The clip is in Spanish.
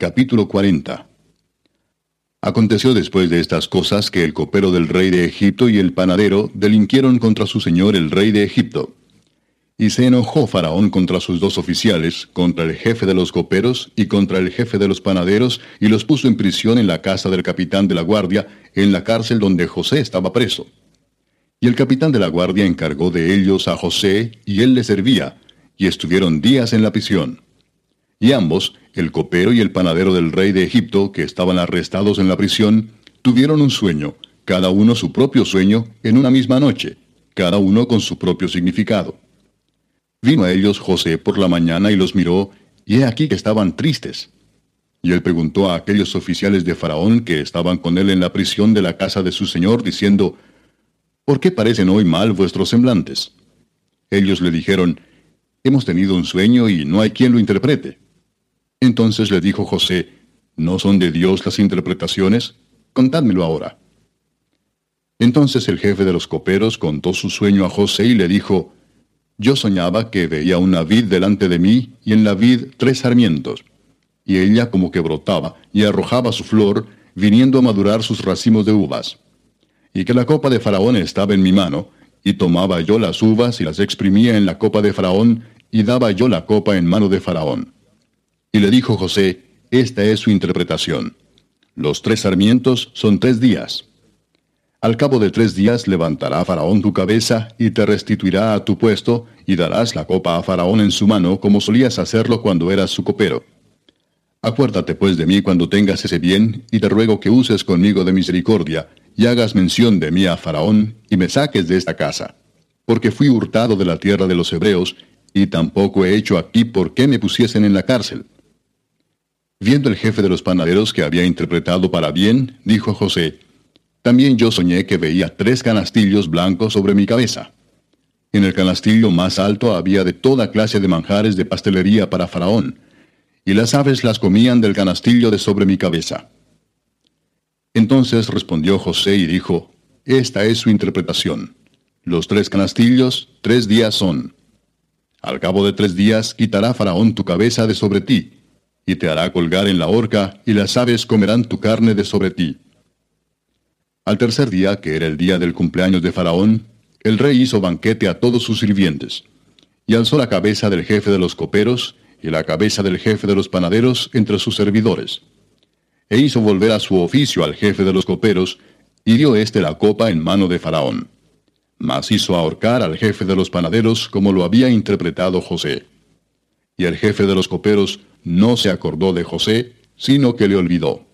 Capítulo 40 Aconteció después de estas cosas que el copero del rey de Egipto y el panadero delinquieron contra su señor el rey de Egipto. Y se enojó Faraón contra sus dos oficiales, contra el jefe de los coperos y contra el jefe de los panaderos, y los puso en prisión en la casa del capitán de la guardia, en la cárcel donde José estaba preso. Y el capitán de la guardia encargó de ellos a José, y él le servía, y estuvieron días en la prisión. Y ambos, el copero y el panadero del rey de Egipto, que estaban arrestados en la prisión, tuvieron un sueño, cada uno su propio sueño, en una misma noche, cada uno con su propio significado. Vino a ellos José por la mañana y los miró, y he aquí que estaban tristes. Y él preguntó a aquellos oficiales de Faraón que estaban con él en la prisión de la casa de su señor, diciendo, ¿Por qué parecen hoy mal vuestros semblantes? Ellos le dijeron, Hemos tenido un sueño y no hay quien lo interprete. Entonces le dijo José, ¿no son de Dios las interpretaciones? Contádmelo ahora. Entonces el jefe de los coperos contó su sueño a José y le dijo, Yo soñaba que veía una vid delante de mí y en la vid tres sarmientos, y ella como que brotaba y arrojaba su flor, viniendo a madurar sus racimos de uvas, y que la copa de Faraón estaba en mi mano, y tomaba yo las uvas y las exprimía en la copa de Faraón, y daba yo la copa en mano de Faraón. Y le dijo José, esta es su interpretación. Los tres sarmientos son tres días. Al cabo de tres días levantará Faraón tu cabeza y te restituirá a tu puesto, y darás la copa a Faraón en su mano, como solías hacerlo cuando eras su copero. Acuérdate pues de mí cuando tengas ese bien, y te ruego que uses conmigo de misericordia, y hagas mención de mí a Faraón, y me saques de esta casa. Porque fui hurtado de la tierra de los hebreos, y tampoco he hecho aquí por qué me pusiesen en la cárcel. Viendo el jefe de los panaderos que había interpretado para bien, dijo José, También yo soñé que veía tres canastillos blancos sobre mi cabeza. En el canastillo más alto había de toda clase de manjares de pastelería para Faraón, y las aves las comían del canastillo de sobre mi cabeza. Entonces respondió José y dijo, Esta es su interpretación. Los tres canastillos, tres días son. Al cabo de tres días quitará Faraón tu cabeza de sobre ti, y te hará colgar en la horca, y las aves comerán tu carne de sobre ti. Al tercer día, que era el día del cumpleaños de Faraón, el rey hizo banquete a todos sus sirvientes, y alzó la cabeza del jefe de los coperos, y la cabeza del jefe de los panaderos entre sus servidores. E hizo volver a su oficio al jefe de los coperos, y dio éste la copa en mano de Faraón. Mas hizo ahorcar al jefe de los panaderos como lo había interpretado José. Y el jefe de los coperos no se acordó de José, sino que le olvidó.